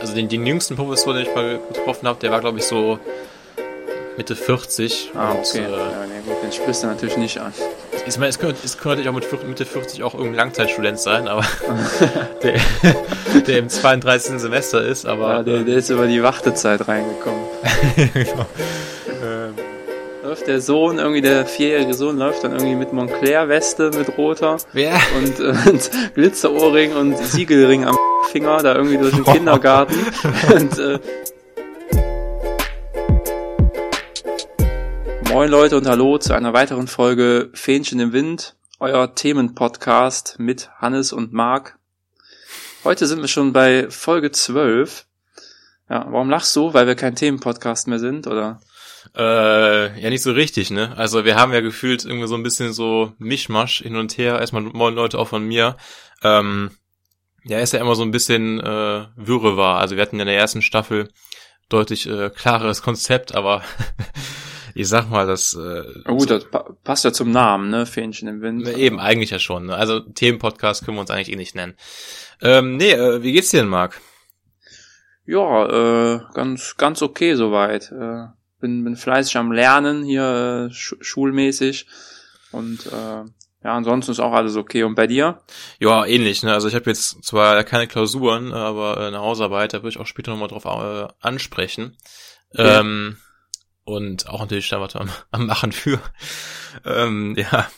also den, den jüngsten Professor, den ich mal getroffen habe, der war glaube ich so Mitte 40. Ah, okay. Und, äh, ja, nee, gut, den sprichst du natürlich nicht an. Ich meine, es könnte, es könnte auch mit Mitte 40 auch irgendein Langzeitstudent sein, aber der, der im 32. Semester ist, aber. Ja, der, der ist über die Wartezeit reingekommen. genau. Ähm. Läuft der Sohn, irgendwie der vierjährige Sohn, läuft dann irgendwie mit Montclair-Weste mit roter ja. und, äh, und Glitzerohrring und Siegelring am Finger da irgendwie durch den Kindergarten und äh, Moin Leute und hallo zu einer weiteren Folge Fähnchen im Wind, euer Themenpodcast mit Hannes und Marc. Heute sind wir schon bei Folge 12. Ja, warum lachst du? Weil wir kein Themenpodcast mehr sind, oder? Äh, ja, nicht so richtig, ne? Also wir haben ja gefühlt irgendwie so ein bisschen so Mischmasch hin und her. Erstmal moin Leute auch von mir. Ähm, ja, ist ja immer so ein bisschen äh, Wirre war. Also wir hatten ja in der ersten Staffel deutlich äh, klareres Konzept, aber ich sag mal, das. Äh, Na gut, das pa passt ja zum Namen, ne? Fähnchen im Wind. Eben, eigentlich ja schon. Ne? Also Themenpodcast können wir uns eigentlich eh nicht nennen. Ähm, nee, äh, wie geht's dir denn, Marc? Ja, äh, ganz, ganz okay soweit. Äh, bin, bin fleißig am Lernen hier äh, sch schulmäßig und äh, ja, ansonsten ist auch alles okay. Und bei dir? Ja, ähnlich. Ne? Also ich habe jetzt zwar keine Klausuren, aber eine Hausarbeit, da würde ich auch später nochmal drauf äh, ansprechen. Okay. Ähm, und auch natürlich da was am, am Machen für. ähm, ja.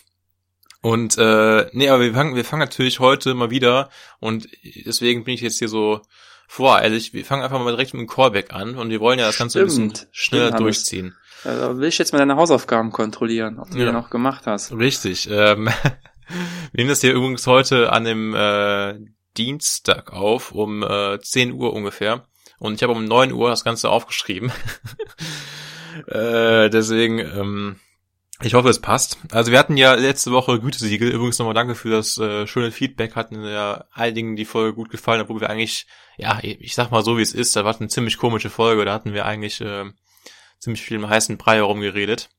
Und äh, nee, aber wir fangen, wir fangen natürlich heute mal wieder und deswegen bin ich jetzt hier so voreilig. Wir fangen einfach mal direkt mit dem Callback an und wir wollen ja das Ganze stimmt, ein bisschen schneller stimmt, durchziehen. Also will ich jetzt mal deine Hausaufgaben kontrollieren, ob du ja. die noch gemacht hast. Richtig. Ähm, wir nehmen das hier übrigens heute an dem äh, Dienstag auf, um äh, 10 Uhr ungefähr. Und ich habe um 9 Uhr das Ganze aufgeschrieben. Äh, deswegen, ähm, ich hoffe, es passt. Also wir hatten ja letzte Woche Gütesiegel. Übrigens nochmal danke für das äh, schöne Feedback. Hatten ja einigen die Folge gut gefallen, obwohl wir eigentlich, ja, ich sag mal so wie es ist, da war eine ziemlich komische Folge. Da hatten wir eigentlich äh, ziemlich viel im heißen Brei herumgeredet.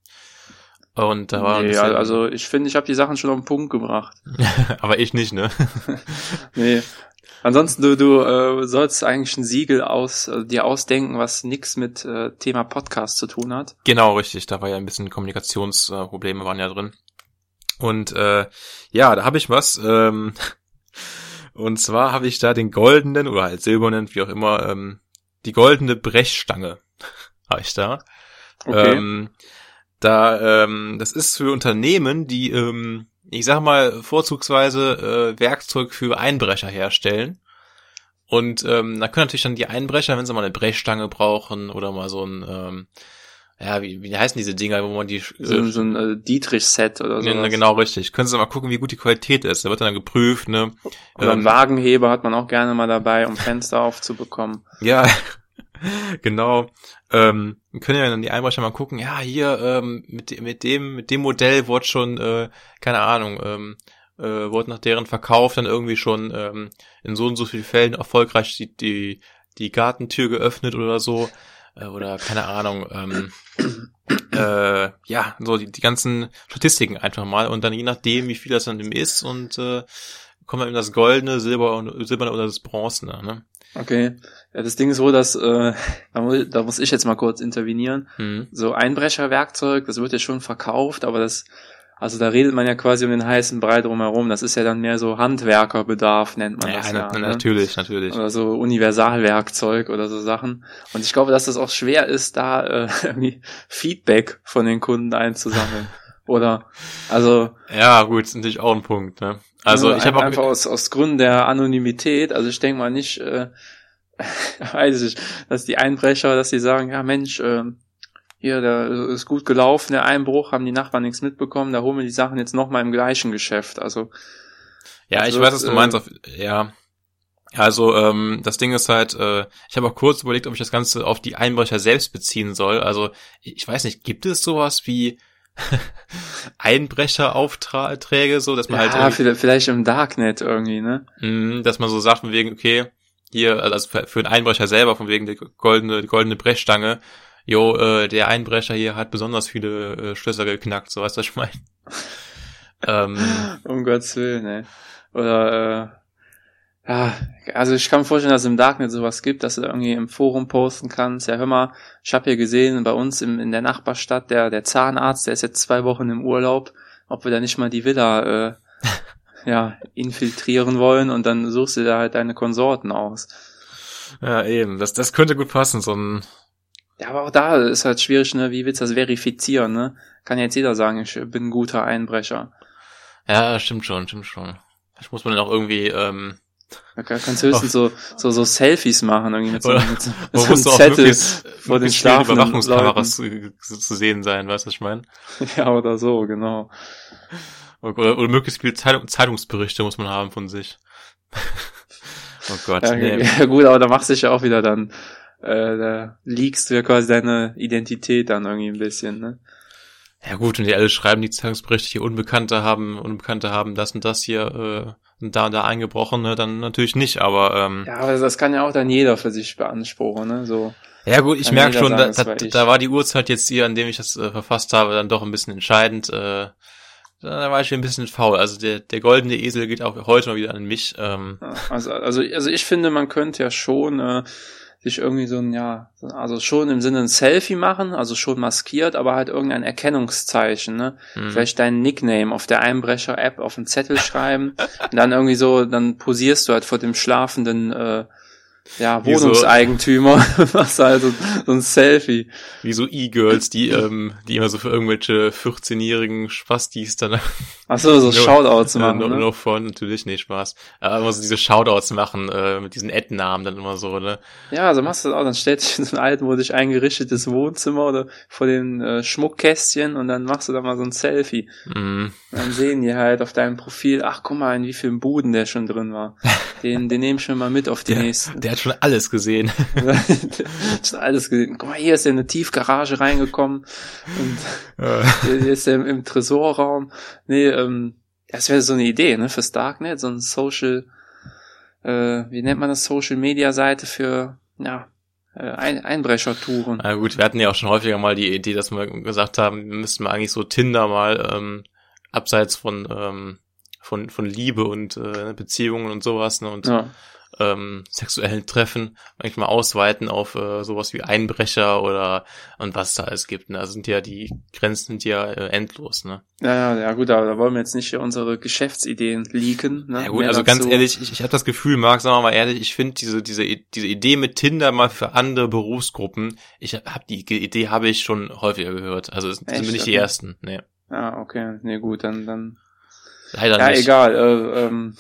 Und da war nee, also ich finde, ich habe die Sachen schon auf den Punkt gebracht. Aber ich nicht, ne? nee, Ansonsten, du, du äh, sollst eigentlich ein Siegel aus äh, dir ausdenken, was nix mit äh, Thema Podcast zu tun hat. Genau, richtig. Da war ja ein bisschen Kommunikationsprobleme waren ja drin. Und äh, ja, da habe ich was. Ähm, und zwar habe ich da den goldenen oder halt silbernen, wie auch immer, ähm, die goldene Brechstange ich da. Okay. Ähm, da, ähm, das ist für Unternehmen, die ähm, ich sag mal, vorzugsweise äh, Werkzeug für Einbrecher herstellen. Und ähm, da können natürlich dann die Einbrecher, wenn sie mal eine Brechstange brauchen oder mal so ein, ähm, ja, wie, wie heißen diese Dinger, wo man die... So, äh, so ein äh, Dietrich-Set oder so. Ja, genau, richtig. Können sie mal gucken, wie gut die Qualität ist. Da wird dann geprüft, ne. Oder ähm, einen Wagenheber hat man auch gerne mal dabei, um Fenster aufzubekommen. Ja, genau. Ähm, können ja dann die Einbrecher mal gucken, ja, hier, ähm, mit, mit dem, mit dem Modell wurde schon, äh, keine Ahnung, ähm, äh, wurde nach deren Verkauf dann irgendwie schon ähm, in so und so vielen Fällen erfolgreich die, die, die Gartentür geöffnet oder so. Äh, oder keine Ahnung, ähm, äh, ja, so die, die ganzen Statistiken einfach mal und dann je nachdem, wie viel das dann eben ist und äh, kommt dann eben das Goldene, Silber und Silberne oder das Bronzene, ne? Okay. Ja, das Ding ist so, dass äh, da, muss, da muss ich jetzt mal kurz intervenieren. Mhm. So Einbrecherwerkzeug, das wird ja schon verkauft, aber das, also da redet man ja quasi um den heißen Brei drumherum. Das ist ja dann mehr so Handwerkerbedarf, nennt man ja, das ja. Na, ne? Natürlich, natürlich. Oder so Universalwerkzeug oder so Sachen. Und ich glaube, dass das auch schwer ist, da äh, irgendwie Feedback von den Kunden einzusammeln. Oder also ja gut, ist natürlich auch ein Punkt. Ne? Also ich habe einfach aus, aus Gründen der Anonymität. Also ich denke mal nicht, äh, weiß ich, dass die Einbrecher, dass sie sagen, ja Mensch, äh, hier, da ist gut gelaufen, der Einbruch, haben die Nachbarn nichts mitbekommen, da holen wir die Sachen jetzt nochmal im gleichen Geschäft. Also ja, ich weiß, was du meinst. Äh, ja, also ähm, das Ding ist halt, äh, ich habe auch kurz überlegt, ob ich das Ganze auf die Einbrecher selbst beziehen soll. Also ich weiß nicht, gibt es sowas wie Einbrecheraufträge, so, dass man ja, halt. Ja, vielleicht im Darknet irgendwie, ne? Mh, dass man so sagt, von wegen, okay, hier, also für einen Einbrecher selber, von wegen die goldene, die goldene Brechstange, jo, äh, der Einbrecher hier hat besonders viele äh, Schlösser geknackt, so weißt du, was ich meine. ähm, um Gottes Willen, ne? Oder, äh, Ja, also ich kann mir vorstellen, dass es im Darknet sowas gibt, dass du da irgendwie im Forum posten kannst. Ja, hör mal, ich habe hier gesehen, bei uns im, in der Nachbarstadt, der, der Zahnarzt, der ist jetzt zwei Wochen im Urlaub, ob wir da nicht mal die Villa äh, ja, infiltrieren wollen und dann suchst du da halt deine Konsorten aus. Ja, eben. Das, das könnte gut passen, so ein. Ja, aber auch da ist halt schwierig, ne? Wie willst du das verifizieren, ne? Kann jetzt jeder sagen, ich bin ein guter Einbrecher. Ja, stimmt schon, stimmt schon. Vielleicht muss man dann auch irgendwie, ähm, Da kann- kannst du höchstens so, so, so Selfies machen, irgendwie mit so, Oder- mit so, mit so einem Zettel möglichst, vor den schlafenden Überwachungskameras zu, zu, zu sehen sein, weißt du, was ich meine? Ja, oder so, genau. Oder, oder möglichst viele Zeitung, Zeitungsberichte muss man haben von sich. oh Gott, Ja, nee. ja gut, aber da machst du dich ja auch wieder dann, äh, da liegst du ja quasi deine Identität dann irgendwie ein bisschen, ne? Ja gut, und die alle schreiben die Zeitungsberichte, hier Unbekannte haben, Unbekannte haben das und das hier äh, und da und da eingebrochen, ne, dann natürlich nicht, aber ähm, Ja, aber das kann ja auch dann jeder für sich beanspruchen, ne? So. Ja gut, ich merke schon, sagen, da, da, da war die Uhrzeit jetzt hier, an dem ich das äh, verfasst habe, dann doch ein bisschen entscheidend. Äh, da war ich ein bisschen faul. Also der, der goldene Esel geht auch heute mal wieder an mich. Ähm, Also, also, also ich finde, man könnte ja schon äh, sich irgendwie so ein, ja, so- also schon im Sinne ein Selfie machen, also schon maskiert, aber halt irgendein Erkennungszeichen, ne? mh. Vielleicht deinen Nickname auf der Einbrecher-App auf einen Zettel schreiben und dann irgendwie so, dann posierst du halt vor dem schlafenden äh, ja, Wohnungseigentümer und machst halt so, so ein Selfie. Wie so E-Girls, die, ähm, die immer so für irgendwelche 14-jährigen Spastis dann Ach so, so Shoutouts äh, machen, no, ne? no fun, natürlich, nee, Spaß. Aber immer so diese Shoutouts machen, äh, mit diesen Ad-Namen dann immer so, ne? Ja, also machst du das auch, dann stellst du dich in so ein altmodisch eingerichtetes Wohnzimmer oder vor den äh, Schmuckkästchen und dann machst du da mal so ein Selfie. Und dann sehen die halt auf deinem Profil, ach guck mal, in wie vielen Buden der schon drin war. Den, den nehme ich mir mal mit auf die der, nächsten. der hat schon alles gesehen. schon alles gesehen. Guck mal, hier ist er in eine Tiefgarage reingekommen und hier hier ist er im, im Tresorraum. Nee, ähm, das wäre so eine Idee, ne, fürs Darknet, so ein Social, äh, wie nennt man das, Social Media Seite für, ja, äh, Ein Einbrechertouren. Na gut, wir hatten ja auch schon häufiger mal die Idee, dass wir gesagt haben, wir müssten mal eigentlich so Tinder mal ähm, abseits von ähm, von von Liebe und äh, Beziehungen und sowas ne, und Ja. ähm, sexuellen Treffen eigentlich mal ausweiten auf äh, sowas wie Einbrecher oder und was da alles gibt. Ne? Also sind ja die Grenzen sind ja äh, endlos. Ne? Ja, ja, gut, aber da wollen wir jetzt nicht hier unsere Geschäftsideen leaken. Ne? Ja gut, Mehr also ganz dazu. ehrlich, ich, ich habe das Gefühl, Marc, sagen wir mal ehrlich, ich finde diese diese diese Idee mit Tinder mal für andere Berufsgruppen, ich habe die Idee habe ich schon häufiger gehört. Also sind Echt? wir nicht die Okay. ersten. Nee. Ja, okay, nee, gut, dann, dann. Leider Ja, nicht. egal. Äh, ähm,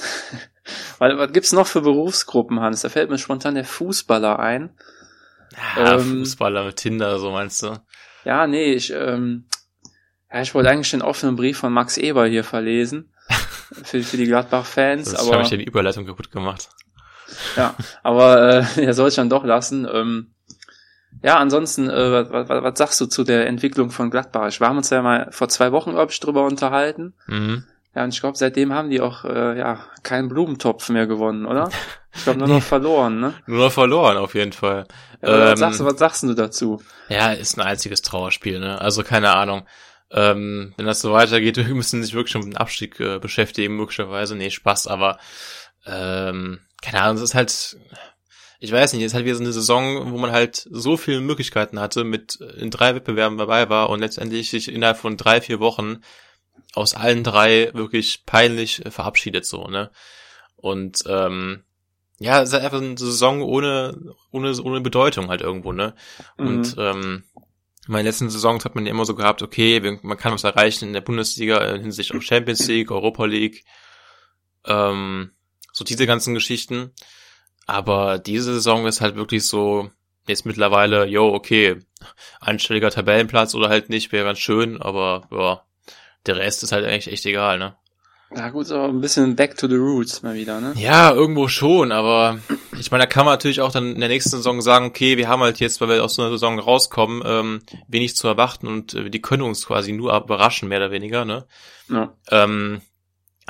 weil, was gibt's noch für Berufsgruppen, Hans? Da fällt mir spontan der Fußballer ein. Ja, Ähm, Fußballer mit Tinder, so meinst du? Ja, nee, ich, ähm, ja, ich wollte eigentlich den offenen Brief von Max Eber hier verlesen. für, für die Gladbach-Fans, Das habe aber, ich ja die Überleitung kaputt gemacht. ja, aber äh, er soll es dann doch lassen. Ähm, ja, ansonsten, äh, was, was, was sagst du zu der Entwicklung von Gladbach? Wir haben uns ja mal vor zwei Wochen, glaube ich, drüber unterhalten. Mhm. Ja, und ich glaube, seitdem haben die auch äh, ja keinen Blumentopf mehr gewonnen, oder? Ich glaube nur noch verloren, ne? Nur noch verloren, auf jeden Fall. Ja, Ähm, was, sagst du, was sagst du dazu? Ja, ist ein einziges Trauerspiel, ne? Also keine Ahnung. Ähm, wenn das so weitergeht, wir müssen sich wirklich schon mit dem Abstieg äh, beschäftigen, möglicherweise. Nee, Spaß, aber ähm, keine Ahnung, es ist halt, ich weiß nicht, es ist halt wieder so eine Saison, wo man halt so viele Möglichkeiten hatte, mit in drei Wettbewerben dabei war und letztendlich sich innerhalb von drei, vier Wochen aus allen drei wirklich peinlich äh, verabschiedet, so, ne? Und ähm, ja, es ist halt einfach eine Saison ohne, ohne, ohne Bedeutung halt irgendwo, ne? Und Mhm. ähm, in meinen letzten Saisons hat man ja immer so gehabt, okay, man kann was erreichen in der Bundesliga äh, hinsichtlich auf Champions League, Europa League, ähm, so diese ganzen Geschichten. Aber diese Saison ist halt wirklich so, jetzt mittlerweile, yo, okay, einstelliger Tabellenplatz oder halt nicht, wäre ganz schön, aber ja, der Rest ist halt eigentlich echt egal, ne? Ja gut, so ein bisschen back to the roots mal wieder, ne? Ja, irgendwo schon, aber ich meine, da kann man natürlich auch dann in der nächsten Saison sagen, okay, wir haben halt jetzt, weil wir aus so einer Saison rauskommen, ähm, wenig zu erwarten und äh, die können uns quasi nur überraschen, mehr oder weniger, ne? Ja. Ähm,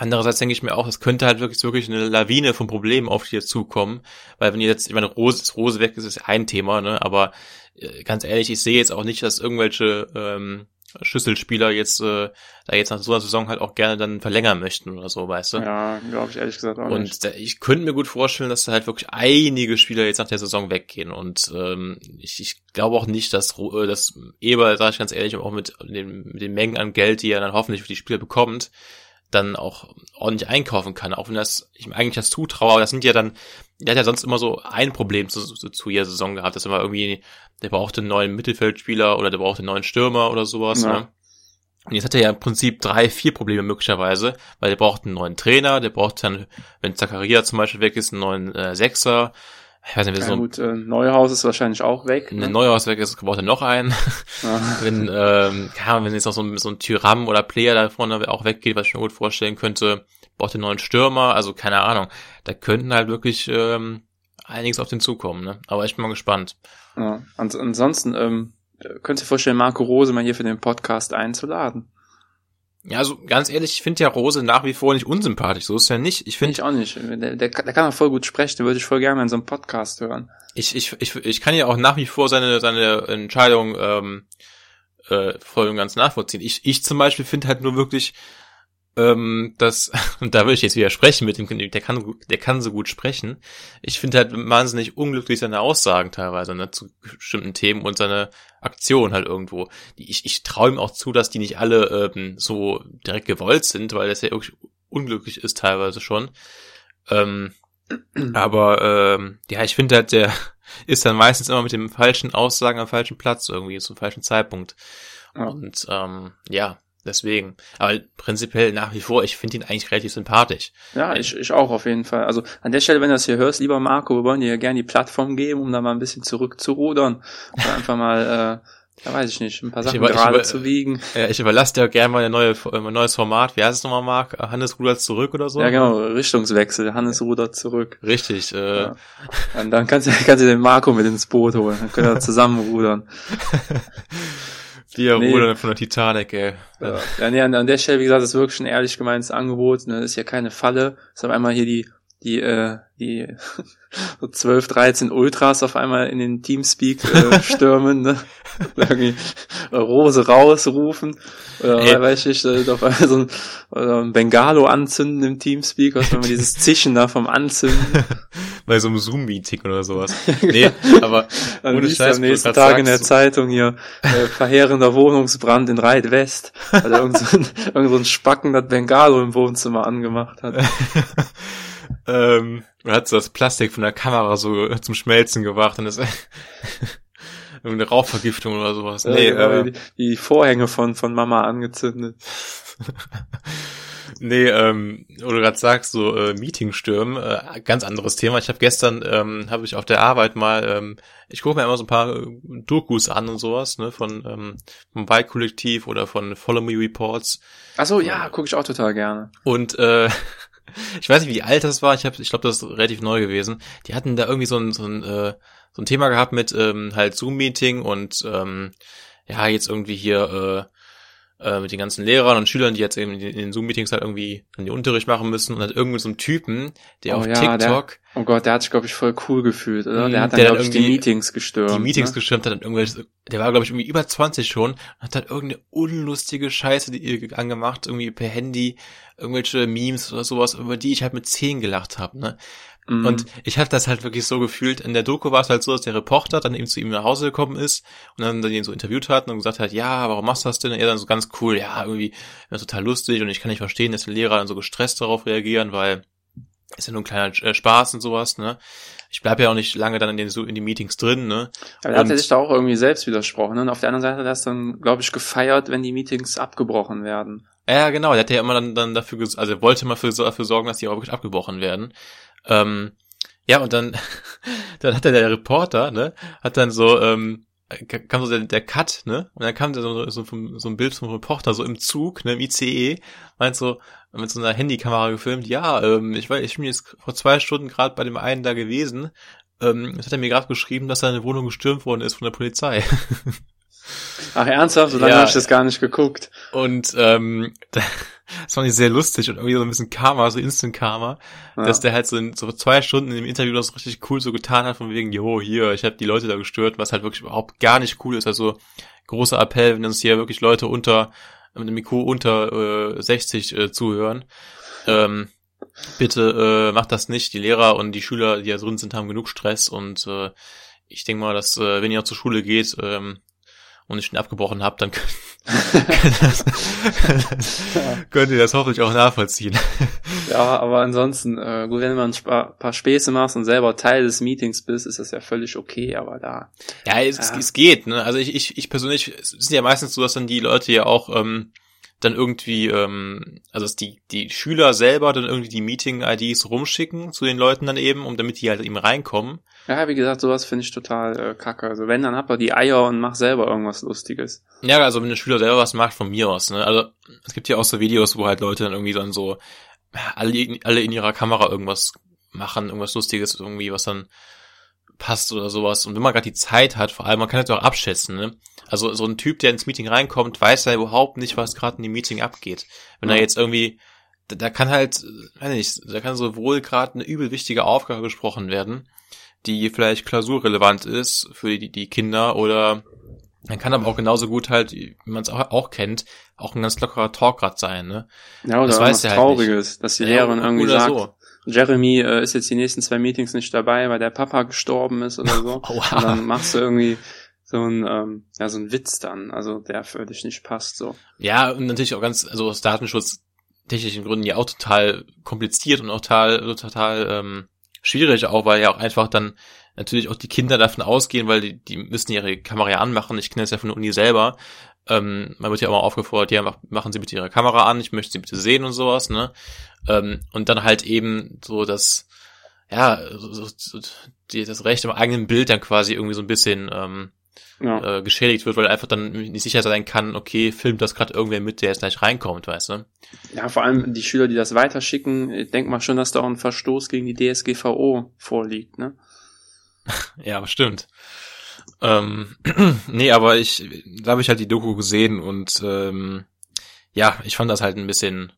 andererseits denke ich mir auch, es könnte halt wirklich, wirklich eine Lawine von Problemen auf jetzt zukommen, weil wenn ihr jetzt, ich meine, Rose, Rose weg ist, ist ein Thema, ne? Aber äh, ganz ehrlich, ich sehe jetzt auch nicht, dass irgendwelche ähm, Schlüsselspieler jetzt äh, da jetzt nach so einer Saison halt auch gerne dann verlängern möchten oder so, weißt du? Ja, glaube ich ehrlich gesagt auch und nicht. Und ich könnte mir gut vorstellen, dass da halt wirklich einige Spieler jetzt nach der Saison weggehen. Und ähm, ich, ich glaube auch nicht, dass, äh, dass Eber, sage ich ganz ehrlich, auch mit den, mit den Mengen an Geld, die er dann hoffentlich für die Spieler bekommt, dann auch ordentlich einkaufen kann, auch wenn das, ich mir eigentlich das zutraue, aber das sind ja dann, der hat ja sonst immer so ein Problem zu, zu, zu jeder Saison gehabt, dass immer irgendwie, der brauchte einen neuen Mittelfeldspieler oder der brauchte einen neuen Stürmer oder sowas, ja. ne? Und jetzt hat er ja im Prinzip drei, vier Probleme möglicherweise, weil der braucht einen neuen Trainer, der braucht dann, wenn Zakaria zum Beispiel weg ist, einen neuen äh, Sechser, ich weiß nicht, ja, so gut, äh, Neuhaus ist wahrscheinlich auch weg. Ne? Neuhaus weg ist, braucht er noch einen. Ja. wenn, ähm, ja, wenn jetzt noch so ein, so ein Tyram oder Player da vorne auch weggeht, was ich mir gut vorstellen könnte, braucht er einen neuen Stürmer, also keine Ahnung. Da könnten halt wirklich ähm, einiges auf den zukommen, ne? Aber ich bin mal gespannt. Ja, ansonsten, ähm, könnt ihr vorstellen, Marco Rose mal hier für den Podcast einzuladen? Ja, also ganz ehrlich, ich finde ja Rose nach wie vor nicht unsympathisch. So ist ja nicht. Ich finde ich auch nicht. Der, der, der kann auch voll gut sprechen. Den würde ich voll gerne in so einem Podcast hören. Ich, ich, ich, ich kann ja auch nach wie vor seine seine Entscheidung ähm, äh, voll und ganz nachvollziehen. Ich, ich zum Beispiel finde halt nur wirklich, ähm, das, und da würde ich jetzt widersprechen mit dem, der kann, der kann so gut sprechen. Ich finde halt wahnsinnig unglücklich seine Aussagen teilweise, ne, zu bestimmten Themen und seine Aktion halt irgendwo. Ich, ich traue ihm auch zu, dass die nicht alle ähm, so direkt gewollt sind, weil das ja wirklich unglücklich ist teilweise schon. Ähm, aber ähm, ja, ich finde halt, der ist dann meistens immer mit dem falschen Aussagen am falschen Platz irgendwie, zum falschen Zeitpunkt. Und ähm, ja, Deswegen. Aber prinzipiell nach wie vor, ich finde ihn eigentlich relativ sympathisch. Ja, ich, ich auch auf jeden Fall. Also an der Stelle, wenn du das hier hörst, lieber Marco, wir wollen dir ja gerne die Plattform geben, um da mal ein bisschen zurückzurudern. Oder einfach mal, äh, ja weiß ich nicht, ein paar Sachen über, gerade zu wiegen. Ja, ich überlasse dir auch gerne mal ein, neue, ein neues Format. Wie heißt es nochmal, Marc? Hannes rudert zurück oder so? Ja, genau, Richtungswechsel. Hannes rudert zurück. Richtig. Äh. Ja. Und dann kannst du, kannst du den Marco mit ins Boot holen. Dann können wir zusammen rudern. Wir nee. rudern von der Titanic, ey. Ja, ja nee, an, an der Stelle, wie gesagt, ist wirklich ein ehrlich gemeintes Angebot. Ne? Ist ja keine Falle. Ist auf einmal hier die, die, äh, die so 12, 13 Ultras auf einmal in den Teamspeak äh, stürmen, ne? Irgendwie Rose rausrufen. Oder Ey. weiß ich, äh, auf einmal so ein, oder ein Bengalo anzünden im Teamspeak, was man dieses Zischen da vom Anzünden. Bei so einem Zoom-Meeting oder sowas. Nee, aber Dann ohne Scheiß, am nächsten Tag in der Zeitung hier äh, verheerender Wohnungsbrand in Reit West, weil irgend so ein, irgend so ein Spacken das Bengalo im Wohnzimmer angemacht hat. Ähm, hat so das Plastik von der Kamera so zum Schmelzen gebracht und das irgendeine Rauchvergiftung oder sowas. Nee, äh, die, die Vorhänge von von Mama angezündet. nee, ähm, wo du gerade sagst, so äh, Meetingstürmen, äh, ganz anderes Thema. Ich habe gestern, ähm, habe ich auf der Arbeit mal, ähm, ich gucke mir immer so ein paar äh, Dokus an und sowas, ne, von ähm, vom Bike-Kollektiv oder von Follow Me Reports. Ach so, ja, gucke ich auch total gerne. Und äh, ich weiß nicht, wie alt das war. Ich habe, ich glaube, das ist relativ neu gewesen. Die hatten da irgendwie so ein, so ein, äh, so ein Thema gehabt mit ähm, halt Zoom-Meeting und ähm, ja, jetzt irgendwie hier äh, äh, mit den ganzen Lehrern und Schülern, die jetzt eben in den Zoom-Meetings halt irgendwie dann die Unterricht machen müssen und halt irgendwie so einen Typen, der oh, auf ja, TikTok. Der, oh Gott, der hat sich, glaube ich, voll cool gefühlt, oder? Der hat dann, glaube ich, die Meetings gestürmt. Die Meetings ne? gestürmt hat dann irgendwelche, der war, glaube ich, irgendwie über 20 schon und hat halt irgendeine unlustige Scheiße die ihr angemacht, irgendwie per Handy, irgendwelche Memes oder sowas, über die ich halt mit 10 gelacht habe, ne? Mhm. Und ich habe das halt wirklich so gefühlt. In der Doku war es halt so, dass der Reporter dann eben zu ihm nach Hause gekommen ist und dann, dann ihn so interviewt hat und gesagt hat, ja, warum machst du das denn? Und er dann so ganz cool, ja, irgendwie total lustig und ich kann nicht verstehen, dass die Lehrer dann so gestresst darauf reagieren, weil ist ja nur ein kleiner äh, Spaß und sowas, ne? Ich bleib ja auch nicht lange dann in den so in die Meetings drin, ne? Aber er hat sich da auch irgendwie selbst widersprochen, ne? Und auf der anderen Seite hat er das dann, glaube ich, gefeiert, wenn die Meetings abgebrochen werden. Ja, genau, der hat ja immer dann, dann dafür, also er wollte mal für, dafür sorgen, dass die auch wirklich abgebrochen werden. Ähm, ja, und dann, dann hat der, der Reporter, ne, hat dann so, ähm, kam so der, der Cut, ne? Und dann kam so, so, so ein Bild vom Reporter so im Zug, ne, im ICE, meint so, mit so einer Handykamera gefilmt, ja, ähm, ich weiß, ich bin jetzt vor zwei Stunden gerade bei dem einen da gewesen. Ähm, das hat er mir gerade geschrieben, dass seine Wohnung gestürmt worden ist von der Polizei. Ach ernsthaft? So lange ja. habe ich das gar nicht geguckt. Und ähm, das fand ich sehr lustig und irgendwie so ein bisschen Karma, so Instant Karma, ja. dass der halt so in so zwei Stunden im Interview das richtig cool so getan hat, von wegen, jo, hier, ich habe die Leute da gestört, was halt wirklich überhaupt gar nicht cool ist. Also großer Appell, wenn uns hier wirklich Leute unter, mit dem IQ unter äh, 60 äh, zuhören. Ähm, bitte äh, macht das nicht. Die Lehrer und die Schüler, die da drin sind, haben genug Stress und äh, ich denke mal, dass äh, wenn ihr zur Schule geht ähm, und ich schon abgebrochen habt, dann könnt ihr das hoffentlich auch nachvollziehen. Ja, aber ansonsten, äh, gut, wenn du ein paar Späße machst und selber Teil des Meetings bist, ist das ja völlig okay, aber da. Ja, es, ja. es geht, ne? Also ich, ich, ich persönlich, es ist ja meistens so, dass dann die Leute ja auch ähm, dann irgendwie, ähm, also dass die, die Schüler selber dann irgendwie die Meeting-IDs rumschicken zu den Leuten dann eben, um damit die halt eben reinkommen. Ja, wie gesagt, sowas finde ich total äh, kacke. Also wenn, dann hab er die Eier und mach selber irgendwas Lustiges. Ja, also wenn der Schüler selber was macht, von mir aus, ne? Also es gibt ja auch so Videos, wo halt Leute dann irgendwie dann so alle, alle in ihrer Kamera irgendwas machen, irgendwas Lustiges irgendwie, was dann passt oder sowas. Und wenn man gerade die Zeit hat, vor allem, man kann das auch abschätzen, ne? Also so ein Typ, der ins Meeting reinkommt, weiß ja überhaupt nicht, was gerade in dem Meeting abgeht. Wenn ja. er jetzt irgendwie, da, da kann halt, weiß nicht, da kann sowohl gerade eine übel wichtige Aufgabe besprochen werden, die vielleicht klausurrelevant ist für die, die Kinder oder man kann aber auch genauso gut halt, wie man es auch, auch kennt, auch ein ganz lockerer Talk gerade sein, ne? Ja, oder das weiß was Trauriges, halt dass die Lehrerin ja, irgendwie sagt, so. Jeremy äh, ist jetzt die nächsten zwei Meetings nicht dabei, weil der Papa gestorben ist oder so. Oha. Und dann machst du irgendwie so ein, ähm, ja, so ein Witz dann, also der für dich nicht passt, so. Ja, und natürlich auch ganz, also aus datenschutztechnischen Gründen ja auch total kompliziert und auch total, total ähm, schwierig auch, weil ja auch einfach dann natürlich auch die Kinder davon ausgehen, weil die, die müssen ihre Kamera ja anmachen. Ich kenne das ja von der Uni selber. Ähm, man wird ja immer aufgefordert, ja, machen Sie bitte Ihre Kamera an, ich möchte Sie bitte sehen und sowas, ne? Ähm, und dann halt eben so das, ja, so, so, die, das Recht im eigenen Bild dann quasi irgendwie so ein bisschen ähm, ja. äh, geschädigt wird, weil einfach dann nicht sicher sein kann, okay, filmt das gerade irgendwer mit, der jetzt gleich reinkommt, weißt du? Ja, vor allem die Schüler, die das weiterschicken, ich denk mal schon, dass da auch ein Verstoß gegen die DSGVO vorliegt, ne? ja, stimmt. Ähm, nee, aber ich, da habe ich halt die Doku gesehen und ähm, ja, ich fand das halt ein bisschen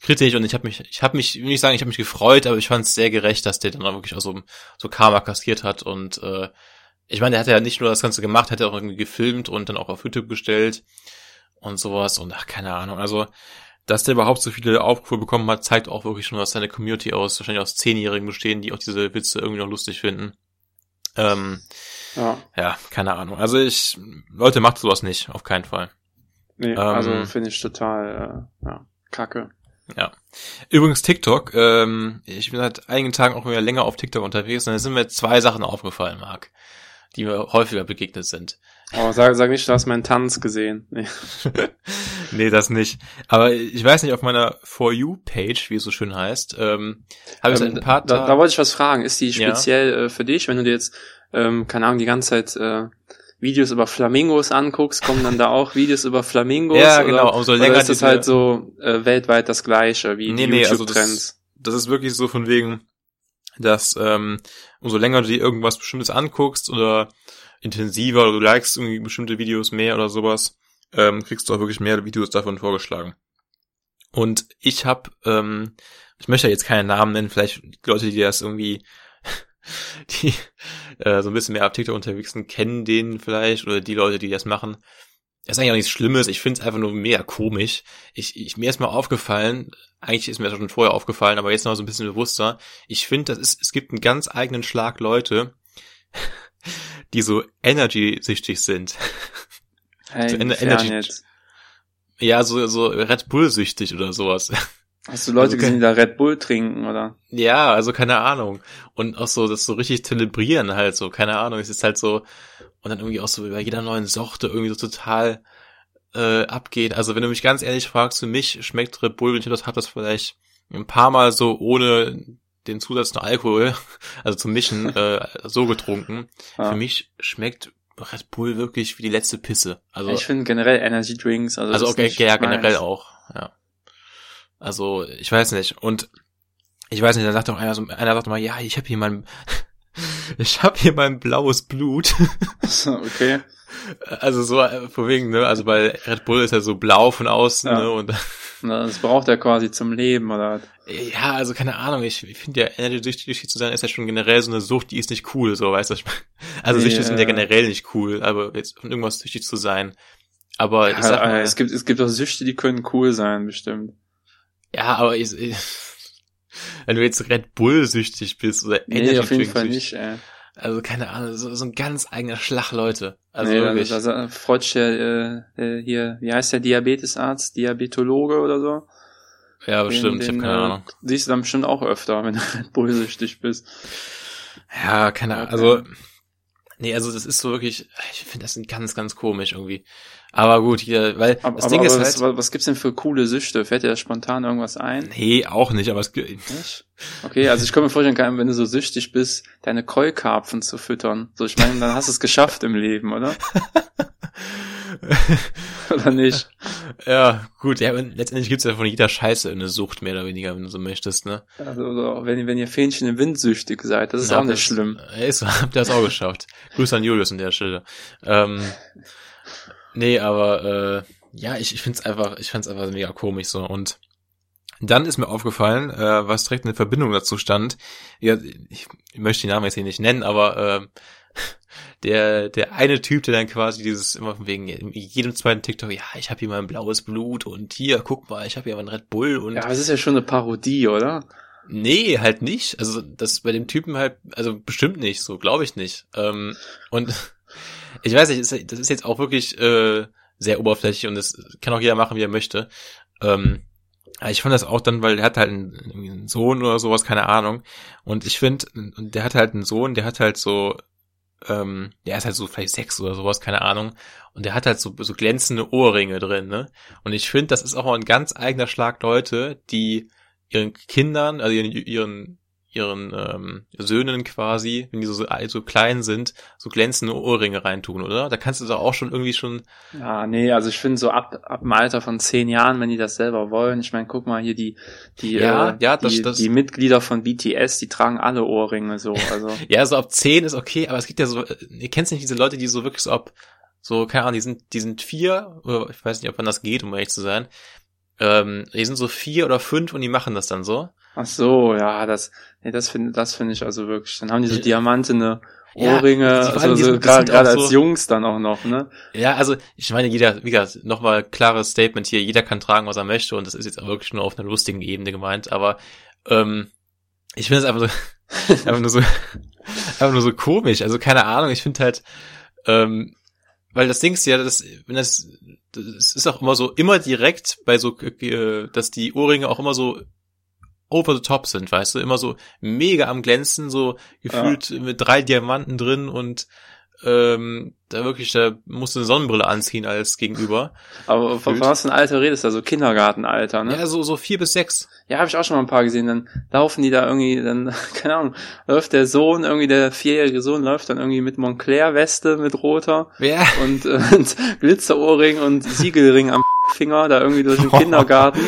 kritisch und ich habe mich, ich habe mich, will nicht sagen, ich habe mich gefreut, aber ich fand es sehr gerecht, dass der dann auch wirklich auch so, so Karma kassiert hat und äh, ich meine, der hat ja nicht nur das Ganze gemacht, hat er auch irgendwie gefilmt und dann auch auf YouTube gestellt und sowas und ach, keine Ahnung. Also, dass der überhaupt so viele Aufrufe bekommen hat, zeigt auch wirklich schon, was seine Community aus, wahrscheinlich aus Zehnjährigen bestehen, die auch diese Witze irgendwie noch lustig finden. Ähm, ja. ja, keine Ahnung. Also ich, Leute, macht sowas nicht, auf keinen Fall. Nee, ähm, also finde ich total, äh, ja, kacke. Ja. Übrigens TikTok, ähm, ich bin seit einigen Tagen auch wieder länger auf TikTok unterwegs und da sind mir zwei Sachen aufgefallen, Marc die mir häufiger begegnet sind. Oh, sag, sag nicht, du hast meinen Tanz gesehen. Nee. nee, das nicht. Aber ich weiß nicht, auf meiner For You-Page, wie es so schön heißt, ähm, habe ich ähm, ein paar da, da wollte ich was fragen. Ist die speziell ja? äh, für dich, wenn du dir jetzt, ähm, keine Ahnung, die ganze Zeit äh, Videos über Flamingos anguckst, kommen dann da auch Videos über Flamingos? Ja, genau. Umso länger oder ist das halt so äh, weltweit das Gleiche wie nee, nee, YouTube-Trends? Also das, das ist wirklich so von wegen, dass ähm, umso länger du dir irgendwas Bestimmtes anguckst oder intensiver oder du likest irgendwie bestimmte Videos mehr oder sowas, ähm, kriegst du auch wirklich mehr Videos davon vorgeschlagen. Und ich habe, ähm, ich möchte ja jetzt keine Namen nennen, vielleicht Leute, die das irgendwie, die äh, so ein bisschen mehr auf TikTok unterwegs sind, kennen den vielleicht oder die Leute, die das machen. Das ist eigentlich auch nichts Schlimmes, ich finde es einfach nur mega komisch. Ich, ich, mir ist mal aufgefallen, eigentlich ist mir das schon vorher aufgefallen, aber jetzt noch so ein bisschen bewusster. Ich finde, das ist, es gibt einen ganz eigenen Schlag Leute, die so energy-süchtig sind. Hey, so Energy. Jetzt? Ja, so, so Red Bull-süchtig oder sowas. Hast du Leute also, gesehen, die da Red Bull trinken, oder? Ja, also keine Ahnung. Und auch so, das so richtig zelebrieren halt so, keine Ahnung. Es ist halt so, und dann irgendwie auch so bei jeder neuen Sorte irgendwie so total äh, abgeht. Also wenn du mich ganz ehrlich fragst, für mich schmeckt Red Bull, wenn ich das habe, das vielleicht ein paar Mal so ohne den Zusatz von Alkohol, also zum Mischen, äh, so getrunken. Ja. Für mich schmeckt Red Bull wirklich wie die letzte Pisse. Also ich finde generell Energy Drinks, also, also okay, ja generell auch, ja. Also ich weiß nicht und ich weiß nicht, da sagt doch einer so, einer sagt mal, ja, ich habe hier mein ich habe hier mein blaues Blut. okay. Also so, äh, vor wegen, ne, also bei Red Bull ist er so blau von außen, Ja. ne, und Das braucht er quasi zum Leben, oder? ja, also keine Ahnung, ich, ich finde ja, energy-süchtig zu sein ist ja schon generell so eine Sucht, die ist nicht cool, so, weißt du? Also Süchte sind ja äh, generell nicht cool, aber jetzt von irgendwas süchtig zu sein. Aber ich sag Ja, mal, es gibt, es gibt auch Süchte, die können cool sein, bestimmt. Ja, aber ich, ich, wenn du jetzt Red Bull süchtig bist oder Nee, Energy auf jeden Drink Fall süchtig, nicht, ey. Also keine Ahnung, so, so ein ganz eigener Schlag, Leute. Also nee, wirklich. also freut sich der, äh, äh, hier, wie heißt der Diabetesarzt, Diabetologe oder so? ja, bestimmt, ich Den- habe keine äh, Ahnung. Siehst du dann bestimmt auch öfter, wenn du Red Bull süchtig bist. Ja, keine Ahnung. Also, nee, also das ist so wirklich, ich finde das ganz, ganz komisch irgendwie. Aber gut, hier, weil Aber, das aber, Ding aber ist was, halt, was gibt's denn für coole Süchte? Fällt dir da spontan irgendwas ein? nee, auch nicht, aber es Nicht? Okay, also ich kann mir vorstellen, wenn du so süchtig bist, deine Keukarpfen zu füttern. So, ich meine, dann hast du es geschafft im Leben, oder? Oder nicht? ja, gut, ja, letztendlich gibt's ja von jeder Scheiße eine Sucht, mehr oder weniger, wenn du so möchtest, ne? Also, wenn, ihr- wenn ihr Fähnchen im Wind süchtig seid, das ist Ja, auch nicht das- schlimm. Ist, habt ihr das auch geschafft. Grüße an Julius an der Stelle. Ähm, nee, aber äh, ja, ich, ich find's einfach, ich find's einfach mega komisch so. Und dann ist mir aufgefallen, äh, was direkt in Verbindung dazu stand. Ja, ich, ich möchte die Namen jetzt hier nicht nennen, aber äh, der der eine Typ, der dann quasi dieses immer von wegen jedem zweiten TikTok, ja, ich habe hier mein blaues Blut und hier, guck mal, ich habe hier mein Red Bull und Ja, aber es ist ja schon eine Parodie, oder? Nee, halt nicht. Also das bei dem Typen halt, also bestimmt nicht, so glaube ich nicht. Ähm, und ich weiß nicht, das ist jetzt auch wirklich äh, sehr oberflächlich und das kann auch jeder machen, wie er möchte. Ähm, ich fand das auch dann, weil der hat halt einen, einen Sohn oder sowas, keine Ahnung. Und ich finde, und der hat halt einen Sohn, der hat halt so, ähm, der ist halt so vielleicht sechs oder sowas, keine Ahnung. Und der hat halt so, so glänzende Ohrringe drin, ne? Und ich finde, das ist auch ein ganz eigener Schlag Leute, die ihren Kindern, also ihren, ihren, ihren ähm, Söhnen quasi, wenn die so, so klein sind, so glänzende Ohrringe reintun, oder? Da kannst du doch auch schon irgendwie schon, Ja, nee, also ich finde so ab, ab dem Alter von zehn Jahren, wenn die das selber wollen, ich meine, guck mal hier die, die, Ja, äh, ja, das- die, das- die Mitglieder von BTS, die tragen alle Ohrringe so, also. ja, so ab zehn ist okay, aber es gibt ja so, ihr kennt nicht diese Leute, die so wirklich so ab, so, keine Ahnung, die sind, die sind vier, oder ich weiß nicht, ob man das geht, um ehrlich zu sein, ähm, die sind so vier oder fünf und die machen das dann so. Ach so, ja, das, nee, das finde, das finde ich also wirklich. Dann haben die so Ja. diamantene Ja, Ohrringe, allem also die so, gerade gerade als so- Jungs dann auch noch, ne? Ja, also ich meine, jeder, wie gesagt, nochmal klares Statement hier, jeder kann tragen, was er möchte und das ist jetzt auch wirklich nur auf einer lustigen Ebene gemeint, aber ähm, ich finde es einfach so, einfach nur so, einfach nur so komisch, also keine Ahnung, ich finde halt, ähm, weil das Ding ist ja, das, wenn das, das ist auch immer so, immer direkt bei so, äh, dass die Ohrringe auch immer so over the top sind, weißt du, immer so mega am glänzen, so gefühlt mit drei Diamanten drin und ähm, da wirklich, da musst du eine Sonnenbrille anziehen als Gegenüber. Aber von Gefühlt. was für ein Alter redest du? Also Kindergartenalter, ne? Ja, so, so vier bis sechs. Ja, habe ich auch schon mal ein paar gesehen. Dann laufen die da irgendwie, dann, keine Ahnung, läuft der Sohn, irgendwie der vierjährige Sohn läuft dann irgendwie mit Montclair-Weste, mit roter Ja, und, äh, und Glitzerohrring und Siegelring am Finger da irgendwie durch den Kindergarten.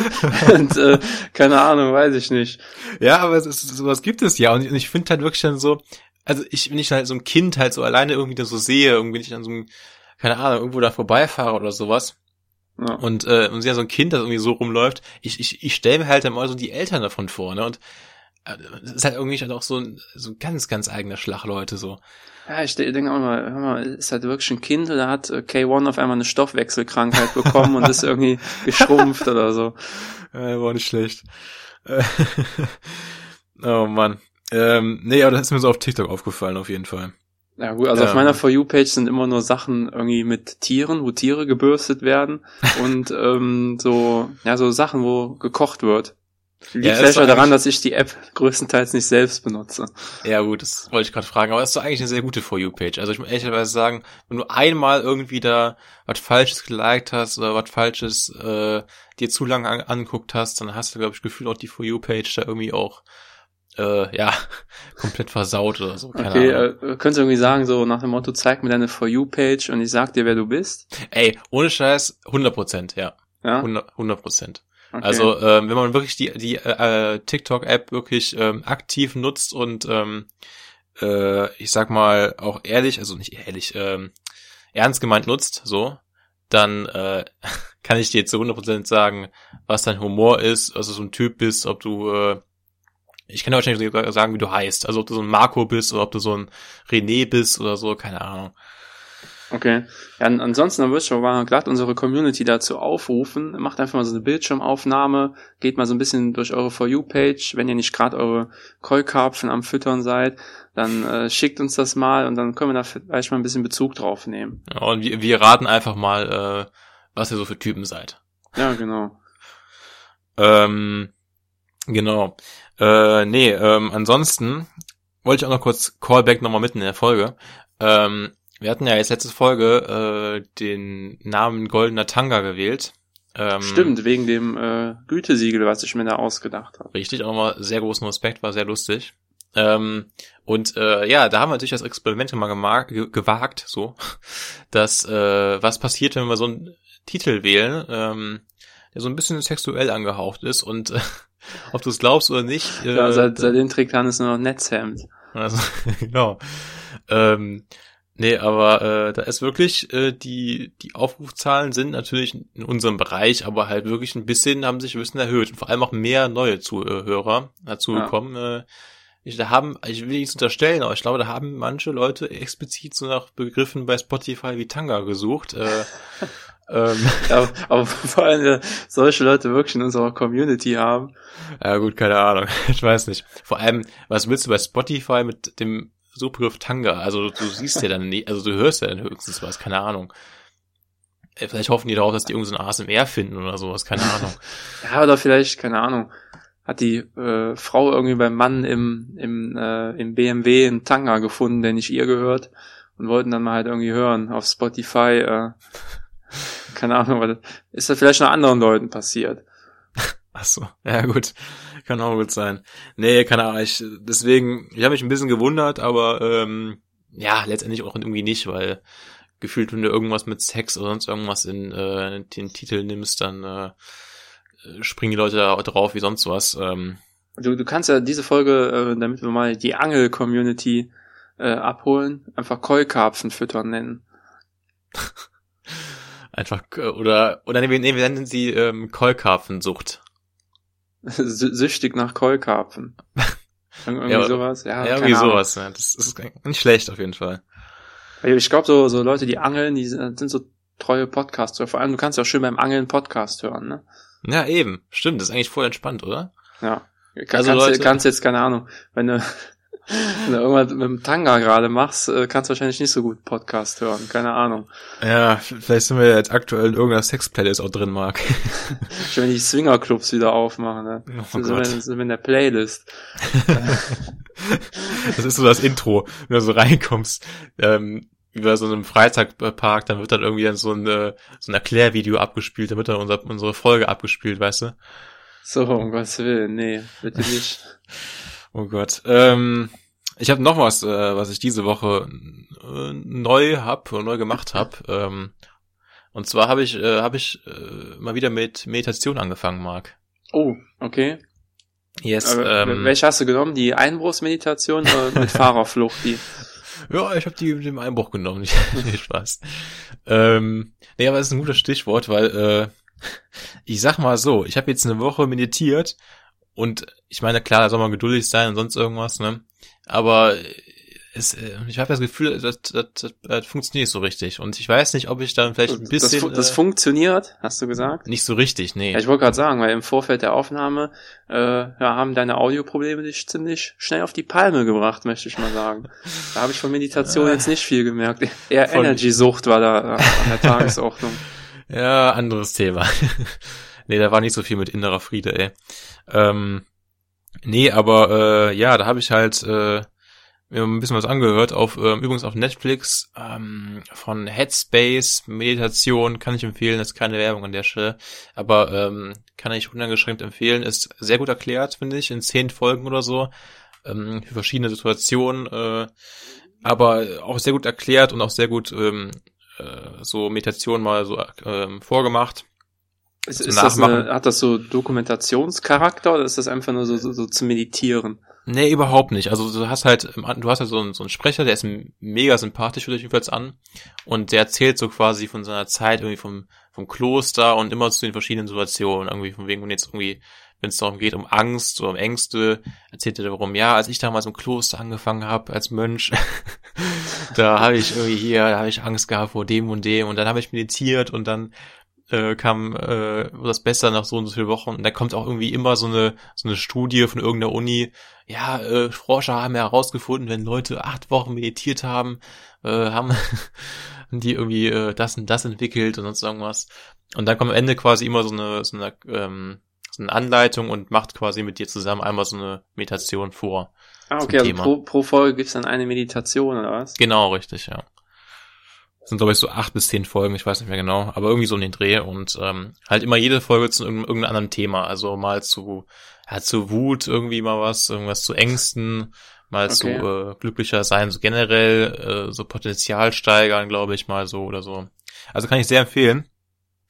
und äh, keine Ahnung, weiß ich nicht. ja, aber es ist, sowas gibt es ja und ich, und ich finde halt wirklich dann so, also ich, wenn ich halt so ein Kind halt so alleine irgendwie da so sehe, irgendwie wenn ich dann so ein, keine Ahnung, irgendwo da vorbeifahre oder sowas, Ja. und äh, und sehe so ein Kind, das irgendwie so rumläuft, ich, ich, ich stelle mir halt dann mal so die Eltern davon vor, ne? Und äh, das ist halt irgendwie halt auch so ein, so ein ganz, ganz eigener Schlag, Leute, so. Ja, ich de- denke auch mal, hör mal, ist halt wirklich ein Kind oder hat äh, K1 auf einmal eine Stoffwechselkrankheit bekommen und ist irgendwie geschrumpft oder so. Äh, war nicht schlecht. Oh Mann. Ähm, nee, aber das ist mir so auf TikTok aufgefallen, auf jeden Fall. Ja gut, also auf Ähm. meiner For You-Page sind immer nur Sachen irgendwie mit Tieren, wo Tiere gebürstet werden und ähm, so, ja, so Sachen, wo gekocht wird. Liegt Ja, vielleicht daran, dass ich die App größtenteils nicht selbst benutze. Ja gut, das wollte ich gerade fragen, aber das ist doch eigentlich eine sehr gute For You-Page. Also ich muss ehrlicherweise sagen, wenn du einmal irgendwie da was Falsches geliked hast oder was Falsches äh, dir zu lange an angeguckt hast, dann hast du, glaube ich, gefühlt auch die For You-Page da irgendwie auch äh, ja, komplett versaut oder so. Keine Okay, Ahnung. äh, könntest du irgendwie sagen, so nach dem Motto, zeig mir deine For You-Page und ich sag dir, wer du bist? Ey, ohne Scheiß, 100 Prozent, ja. Ja? 100 Prozent. Okay. Also ähm, wenn man wirklich die die äh, TikTok-App wirklich ähm, aktiv nutzt und ähm, äh, ich sag mal, auch ehrlich, also nicht ehrlich, ähm, ernst gemeint nutzt, so, dann äh, kann ich dir zu 100% sagen, was dein Humor ist, was du so ein Typ bist, ob du, äh, ich kann dir wahrscheinlich sogar sagen, wie du heißt, also ob du so ein Marco bist oder ob du so ein René bist oder so, keine Ahnung. Okay. Ja, ansonsten würde ich aber glatt unsere Community dazu aufrufen. Macht einfach mal so eine Bildschirmaufnahme, geht mal so ein bisschen durch eure For You-Page. Wenn ihr nicht gerade eure Keukarpfen am Füttern seid, dann äh, schickt uns das mal und dann können wir da vielleicht mal ein bisschen Bezug drauf nehmen. Ja, und wir, wir raten einfach mal, äh, was ihr so für Typen seid. Ja, genau. Ähm, genau. Äh, nee, ähm, ansonsten wollte ich auch noch kurz Callback nochmal mitten in der Folge. Ähm, wir hatten ja jetzt letzte Folge äh, den Namen Goldener Tanga gewählt. Ähm, Stimmt, wegen dem äh, Gütesiegel, was ich mir da ausgedacht habe. Richtig, auch nochmal sehr großen Respekt, war sehr lustig. Ähm, und äh, ja, da haben wir natürlich das Experiment mal gewagt, so, dass äh, was passiert, wenn wir so einen Titel wählen, ähm, der so ein bisschen sexuell angehaucht ist und äh, ob du es glaubst oder nicht. Äh, ja, seit, seitdem trägt Hannes nur noch Netzhemd. Also, genau. Ähm, Nee, aber äh, da ist wirklich, äh, die, die Aufrufzahlen sind natürlich in unserem Bereich, aber halt wirklich ein bisschen, haben sich ein bisschen erhöht. Und vor allem auch mehr neue Zuhörer dazu ja. gekommen. Äh, ich, da haben, ich will nichts unterstellen, aber ich glaube, da haben manche Leute explizit so nach Begriffen bei Spotify wie Tanga gesucht. Äh, ähm. ja, aber vor allem äh, solche Leute wirklich in unserer Community haben. Ja gut, keine Ahnung. Ich weiß nicht. Vor allem, was willst du bei Spotify mit dem Suchbegriff Tanga. Also du siehst ja dann nicht, also du hörst ja dann höchstens was, keine Ahnung. Äh, vielleicht hoffen die darauf, dass die irgendein so ASMR finden oder sowas, keine Ahnung. ja, oder vielleicht, keine Ahnung, hat die äh, Frau irgendwie beim Mann im, im, äh, im BMW einen Tanga gefunden, der nicht ihr gehört und wollten dann mal halt irgendwie hören auf Spotify, äh, keine Ahnung, was, ist das vielleicht noch anderen Leuten passiert. Ach so, ja gut. Kann auch gut sein. Nee, keine Ahnung. Ich, deswegen, ich habe mich ein bisschen gewundert, aber ähm, ja, letztendlich auch irgendwie nicht, weil gefühlt, wenn du irgendwas mit Sex oder sonst irgendwas in äh, den Titel nimmst, dann äh, springen die Leute da drauf wie sonst was. Ähm. Du, du kannst ja diese Folge, äh, damit wir mal die Angel-Community äh, abholen, einfach Keukarpfen füttern nennen. einfach, äh, oder, oder nee, wir, nee, wir nennen sie ähm, Keukarpfensucht. Süchtig nach Keukarpfen. irgendwie ja, sowas. Ja, ja irgendwie sowas. Ja. Das ist nicht schlecht auf jeden Fall. Ich glaube, so, so Leute, die angeln, die sind so treue Podcaster. Vor allem, du kannst ja auch schön beim Angeln Podcast hören, ne? Ja, eben. Stimmt, das ist eigentlich voll entspannt, oder? Ja. Kann, also kannst, Leute, kannst jetzt, keine Ahnung, wenn du wenn du irgendwas mit dem Tanga gerade machst, äh, kannst du wahrscheinlich nicht so gut Podcast hören. Keine Ahnung. Ja, vielleicht sind wir jetzt aktuell in irgendeiner Sex-Playlist auch drin, Mark. Schon wenn die Swinger-Clubs wieder aufmachen, ne? Oh sind, wir, sind wir in der Playlist. das ist so das Intro, wenn du so reinkommst. Ähm, über so einem Freizeitpark, dann wird dann irgendwie dann so ein, äh, so ein Erklärvideo abgespielt, dann wird dann unser, unsere Folge abgespielt, weißt du? So, um Gottes Willen, nee, bitte nicht. Oh Gott. Ähm, ich habe noch was, äh, was ich diese Woche äh, neu hab oder neu gemacht habe. Ähm, und zwar habe ich, äh, hab ich äh, mal wieder mit Meditation angefangen, Marc. Oh, okay. Yes. Aber, ähm, welche hast du genommen? Die Einbruchsmeditation oder mit Fahrerflucht? Die? Ja, ich habe die mit dem Einbruch genommen. Nicht Spaß. ähm, nee, aber das ist ein gutes Stichwort, weil äh, ich sag mal so, ich habe jetzt eine Woche meditiert und ich meine, klar, da soll man geduldig sein und sonst irgendwas, ne? Aber es, äh, ich habe das Gefühl, das, das, das, das funktioniert so richtig. Und ich weiß nicht, ob ich dann vielleicht ein bisschen. Das, das äh, funktioniert, hast du gesagt? Nicht so richtig, nee. Ja, ich wollte gerade sagen, weil im Vorfeld der Aufnahme äh, ja, haben deine Audioprobleme dich ziemlich schnell auf die Palme gebracht, möchte ich mal sagen. Da habe ich von Meditation jetzt nicht viel gemerkt. Eher Energy-Sucht war da an der Tagesordnung. ja, anderes Thema. Nee, da war nicht so viel mit innerer Friede, ey. Ähm, nee, aber äh, ja, da habe ich halt äh, mir ein bisschen was angehört, auf äh, übrigens auf Netflix ähm, von Headspace Meditation kann ich empfehlen, ist keine Werbung an der Stelle, aber ähm, kann ich uneingeschränkt empfehlen, ist sehr gut erklärt, finde ich, in zehn Folgen oder so, ähm, für verschiedene Situationen, äh, aber auch sehr gut erklärt und auch sehr gut ähm, äh, so Meditation mal so ähm, vorgemacht Ist, ist das eine, hat das so Dokumentationscharakter oder ist das einfach nur so, so, so zu meditieren? Nee, überhaupt nicht. Also du hast halt, du hast halt so einen, so einen Sprecher, der ist mega sympathisch, würde ich jedenfalls an. Und der erzählt so quasi von seiner Zeit irgendwie vom, vom Kloster und immer zu den verschiedenen Situationen. Irgendwie von wegen, wenn jetzt irgendwie, wenn es darum geht, um Angst oder um Ängste, erzählt er darum, ja, als ich damals im Kloster angefangen habe, als Mönch, da habe ich irgendwie hier, da habe ich Angst gehabt vor dem und dem und dann habe ich meditiert und dann äh, kam äh, das besser nach so und so vielen Wochen. Und da kommt auch irgendwie immer so eine so eine Studie von irgendeiner Uni. Ja, äh, Forscher haben herausgefunden, wenn Leute acht Wochen meditiert haben, äh, haben die irgendwie äh, das und das entwickelt und sonst irgendwas. Und dann kommt am Ende quasi immer so eine so eine, ähm, so eine Anleitung und macht quasi mit dir zusammen einmal so eine Meditation vor. Ah, okay, also pro, pro Folge gibt's dann eine Meditation oder was? Genau, richtig, ja sind glaube ich so acht bis zehn Folgen, ich weiß nicht mehr genau, aber irgendwie so in den Dreh und ähm, halt immer jede Folge zu irgendeinem anderen Thema, also mal zu ja, zu Wut irgendwie mal was, irgendwas zu Ängsten, mal okay. zu äh, glücklicher sein, so generell äh, so Potenzial steigern, glaube ich mal so oder so. Also kann ich sehr empfehlen.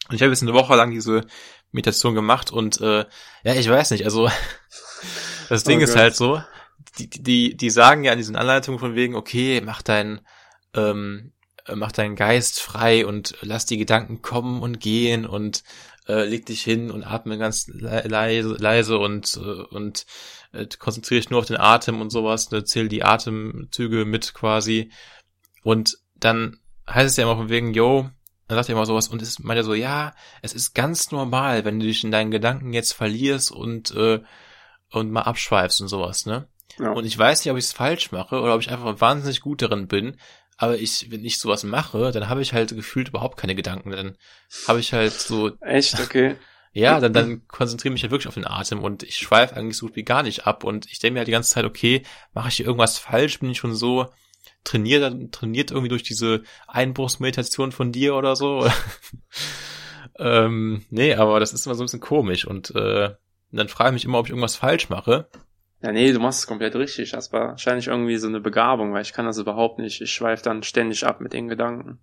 Und ich habe jetzt eine Woche lang diese Meditation gemacht und äh, ja, ich weiß nicht, also das Ding oh ist halt so, die, die, die sagen ja an diesen Anleitungen von wegen, okay, mach dein ähm, äh, mach deinen Geist frei und lass die Gedanken kommen und gehen und äh, leg dich hin und atme ganz leise, leise und äh, und äh, konzentriere dich nur auf den Atem und sowas, ne, zähl die Atemzüge mit quasi und dann heißt es ja immer von wegen, yo, dann sagt er immer sowas und es meint er so, ja, es ist ganz normal, wenn du dich in deinen Gedanken jetzt verlierst und äh, und mal abschweifst und sowas, ne? Ja. Und ich weiß nicht, ob ich es falsch mache oder ob ich einfach wahnsinnig gut darin bin, aber ich, wenn ich sowas mache, dann habe ich halt gefühlt überhaupt keine Gedanken. Dann habe ich halt so. Echt, okay. Ja, dann, dann konzentriere mich halt wirklich auf den Atem und ich schweife eigentlich so gut wie gar nicht ab. Und ich denke mir halt die ganze Zeit, okay, mache ich hier irgendwas falsch? Bin ich schon so trainiert, trainiert irgendwie durch diese Einbruchsmeditation von dir oder so? ähm, nee, aber das ist immer so ein bisschen komisch und äh, dann frage ich mich immer, ob ich irgendwas falsch mache. Ja, nee, du machst es komplett richtig. Das war wahrscheinlich irgendwie so eine Begabung, weil ich kann das überhaupt nicht. Ich schweife dann ständig ab mit den Gedanken.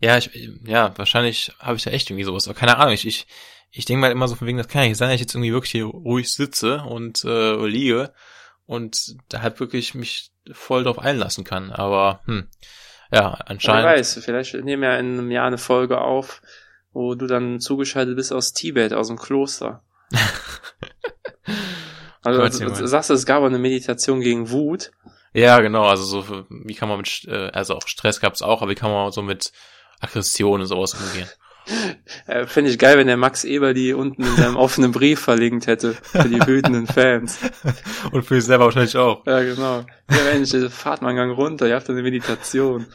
Ja, ich, ja, wahrscheinlich habe ich ja echt irgendwie sowas. Aber keine Ahnung, ich, ich, ich denke mal immer so von wegen, das kann ja nicht sein, dass ich jetzt irgendwie wirklich hier ruhig sitze und äh, liege und da halt wirklich mich voll drauf einlassen kann. Aber hm, ja, anscheinend. Wer weiß, vielleicht nehmen wir in einem Jahr eine Folge auf, wo du dann zugeschaltet bist aus Tibet, aus dem Kloster. Also, also, also sagst du, es gab eine Meditation gegen Wut. Ja, genau, also so, wie kann man mit, äh, also auch Stress gab es auch, aber wie kann man so mit Aggression und sowas umgehen? Äh, Fände ich geil, wenn der Max Eber die unten in seinem offenen Brief verlinkt hätte für die wütenden Fans. Und für sich selber wahrscheinlich auch. Ja, genau. Ja, Mensch, fahrt mal einen Gang runter, ihr habt eine Meditation.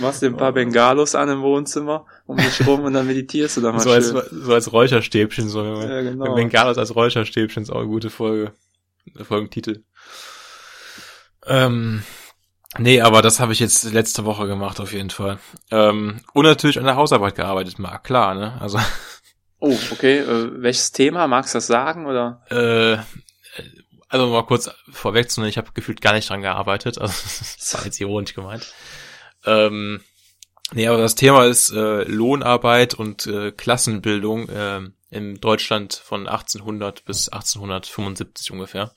Machst dir ein paar Bengalos an im Wohnzimmer um dich rum und dann meditierst du da mal so schön. Als, so als Räucherstäbchen, so. Ja, genau. Bengalos als Räucherstäbchen ist auch eine gute Folge. Der Folgentitel. Ähm, nee, aber das habe ich jetzt letzte Woche gemacht, auf jeden Fall. Ähm, und natürlich an der Hausarbeit gearbeitet, mal klar, ne? Also. Oh, okay. Äh, welches Thema? Magst du das sagen, oder? Äh, also mal kurz vorwegzunehmen, ich habe gefühlt gar nicht dran gearbeitet. Also das war jetzt ironisch gemeint. Ähm, nee, aber das Thema ist äh, Lohnarbeit und äh, Klassenbildung äh, in Deutschland von 1800 bis 1875 ungefähr.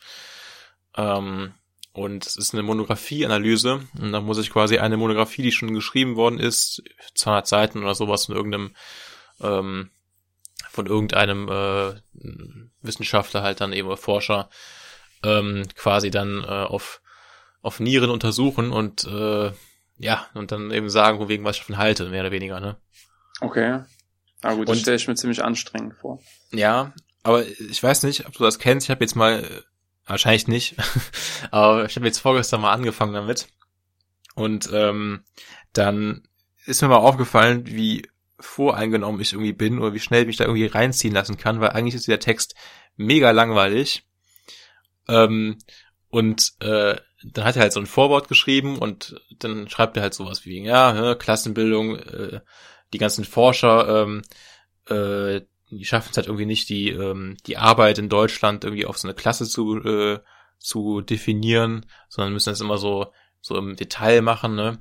Ähm, und es ist eine Monographie-Analyse. Und da muss ich quasi eine Monographie, die schon geschrieben worden ist, 200 Seiten oder sowas von irgendeinem, ähm, von irgendeinem äh, Wissenschaftler halt dann eben Forscher, ähm, quasi dann äh, auf, auf Nieren untersuchen und äh, ja, und dann eben sagen, wo wegen was ich davon halte, mehr oder weniger, ne? Okay. Ah gut, das stelle ich mir ziemlich anstrengend vor. Ja, aber ich weiß nicht, ob du das kennst. Ich habe jetzt mal, wahrscheinlich nicht, aber ich habe jetzt vorgestern mal angefangen damit. Und ähm, dann ist mir mal aufgefallen, wie voreingenommen ich irgendwie bin oder wie schnell ich mich da irgendwie reinziehen lassen kann, weil eigentlich ist der Text mega langweilig. Ähm, und äh, dann hat er halt so ein Vorwort geschrieben und dann schreibt er halt sowas wie, ja, ne, Klassenbildung, äh, die ganzen Forscher, ähm, äh, die schaffen es halt irgendwie nicht, die, ähm, die Arbeit in Deutschland irgendwie auf so eine Klasse zu, äh, zu definieren, sondern müssen das immer so, so im Detail machen, ne?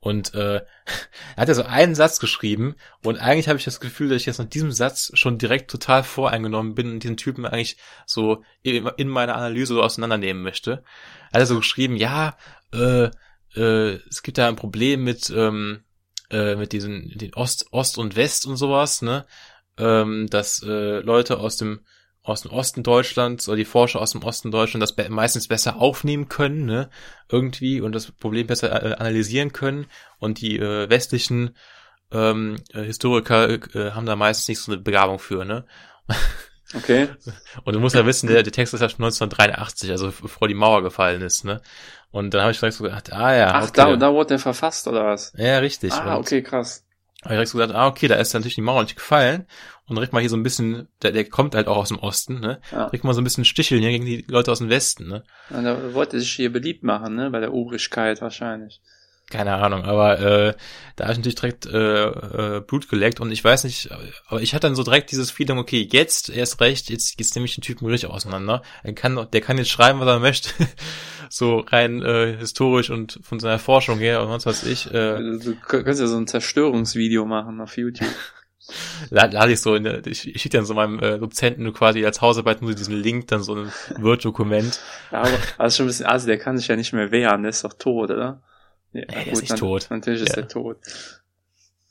Und äh, er hat ja so einen Satz geschrieben und eigentlich habe ich das Gefühl, dass ich jetzt nach diesem Satz schon direkt total voreingenommen bin und diesen Typen eigentlich so in meiner Analyse so auseinandernehmen möchte. Er hat so geschrieben, ja, äh, äh, es gibt da ein Problem mit ähm, äh, mit diesen den Ost Ost und West und sowas, ne? Ähm, dass äh, Leute aus dem aus dem Osten Deutschlands oder die Forscher aus dem Osten Deutschlands das meistens besser aufnehmen können, ne, irgendwie und das Problem besser äh, analysieren können und die äh, westlichen ähm, äh, Historiker äh, haben da meistens nicht so eine Begabung für, ne. Okay. Und du musst ja wissen, der, der Text ist ja schon 1983, also bevor die Mauer gefallen ist, ne. Und dann habe ich direkt so gedacht, ah ja. Ach, okay. da, da wurde der verfasst, oder was? Ja, richtig. Ah, okay, krass. Habe ich direkt so gedacht, ah, okay, da ist natürlich die Mauer nicht gefallen und direkt mal hier so ein bisschen, der, der kommt halt auch aus dem Osten, ne? Ja. Direkt mal so ein bisschen sticheln hier gegen die Leute aus dem Westen, ne? Ja, da wollte sich hier beliebt machen, ne? Bei der Obrigkeit wahrscheinlich. Keine Ahnung, aber äh, da habe ich natürlich direkt äh, äh, Blut geleckt und ich weiß nicht, aber ich hatte dann so direkt dieses Feeling, okay, jetzt erst recht, jetzt geht's nämlich den Typen richtig auseinander. Er kann, der kann jetzt schreiben, was er möchte, so rein äh, historisch und von seiner Forschung her und sonst was ich. Äh, du kannst ja so ein Zerstörungsvideo machen auf YouTube. lade ich so in der, ich, ich schicke dann so meinem äh, Dozenten quasi als Hausarbeit nur diesen Link, dann so ein Word-Dokument. Ja, aber also schon ein bisschen, also der kann sich ja nicht mehr wehren, der ist doch tot, oder? Ja, Ey, der ist nicht tot. Natürlich ist ja. er tot.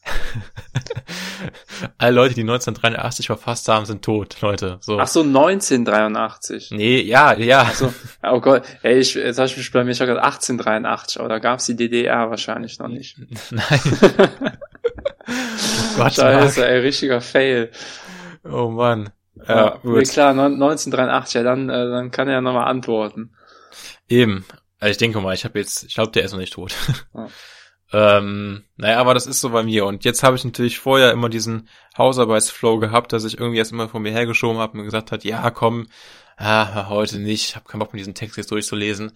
Alle Leute, die 1983 verfasst haben, sind tot, Leute. So. Ach so, 1983. Nee, ja, ja. Ach so, oh Gott, ey, ich, jetzt habe ich mich bei mir schon gesagt 1883, aber da gab's die DDR wahrscheinlich noch nicht. Nein. oh Gott, Scheiße, ey, richtiger Fail. Oh Mann. Ja, ja gut. klar, 1983, ja, dann, äh, dann kann er ja nochmal antworten. Eben. Also ich denke mal, ich habe jetzt, ich glaube, der ist noch nicht tot. Ja. ähm, naja, aber das ist so bei mir. Und jetzt habe ich natürlich vorher immer diesen Hausarbeitsflow gehabt, dass ich irgendwie erst immer von mir hergeschoben habe und gesagt hat, ja, komm, ah, heute nicht, hab keinen Bock, mir diesen Text jetzt durchzulesen.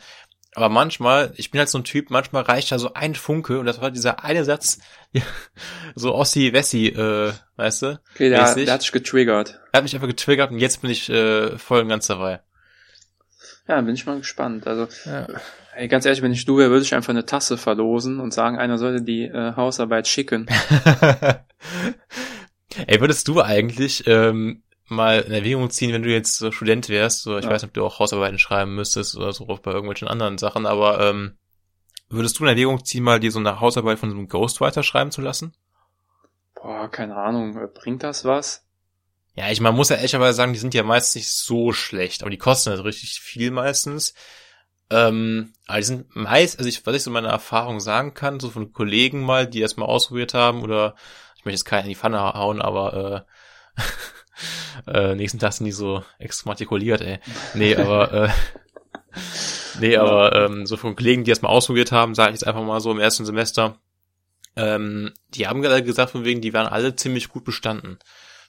Aber manchmal, ich bin halt so ein Typ, manchmal reicht da so ein Funke und das war dieser eine Satz, so Ossi Wessi, äh, weißt du? Okay, der, der hat sich getriggert. Er hat mich einfach getriggert und jetzt bin ich äh, voll und ganz dabei. Ja, bin ich mal gespannt. Also, ja. ey, ganz ehrlich, wenn ich du wäre, würde ich einfach eine Tasse verlosen und sagen, einer sollte die äh, Hausarbeit schicken. ey, würdest du eigentlich ähm, mal in Erwägung ziehen, wenn du jetzt so Student wärst, so, ich ja. weiß nicht, ob du auch Hausarbeiten schreiben müsstest oder so bei irgendwelchen anderen Sachen, aber ähm, würdest du in Erwägung ziehen, mal dir so eine Hausarbeit von so einem Ghostwriter schreiben zu lassen? Boah, keine Ahnung, bringt das was? Ja, ich man muss ja ehrlicherweise sagen, die sind ja meist nicht so schlecht, aber die kosten halt richtig viel meistens. Ähm, aber die sind meist, also ich, was ich so meine Erfahrung sagen kann, so von Kollegen mal, die das mal ausprobiert haben, oder ich möchte jetzt keinen in die Pfanne hauen, aber äh, äh, nächsten Tag sind die so exmatrikuliert, ey. Nee, aber äh, nee, aber ähm, so von Kollegen, die das mal ausprobiert haben, sage ich jetzt einfach mal so im ersten Semester, ähm, die haben gerade gesagt, von wegen, die waren alle ziemlich gut bestanden.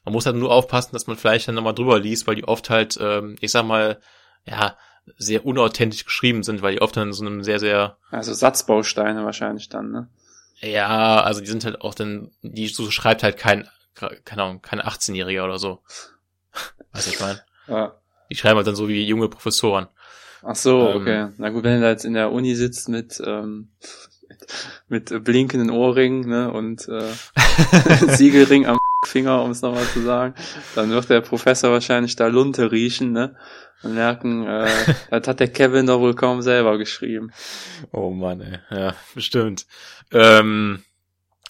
Man muss halt nur aufpassen, dass man vielleicht dann nochmal drüber liest, weil die oft halt, ähm, ich sag mal, ja, sehr unauthentisch geschrieben sind, weil die oft dann so einem sehr, sehr... Also Satzbausteine wahrscheinlich dann, ne? Ja, also die sind halt auch dann, die so schreibt halt kein keine Ahnung, keine 18-Jähriger oder so. Weißt du, ich meine? Ja. Die schreiben halt dann so wie junge Professoren. Ach so, ähm, okay. Na gut, wenn du da jetzt in der Uni sitzt mit, ähm, mit, mit blinkenden Ohrringen ne, und äh, Siegelring am Finger, um es nochmal zu sagen, dann wird der Professor wahrscheinlich da Lunte riechen, ne? Und merken, äh, das hat der Kevin doch wohl kaum selber geschrieben. Oh Mann, ey. Ja, bestimmt. Ähm,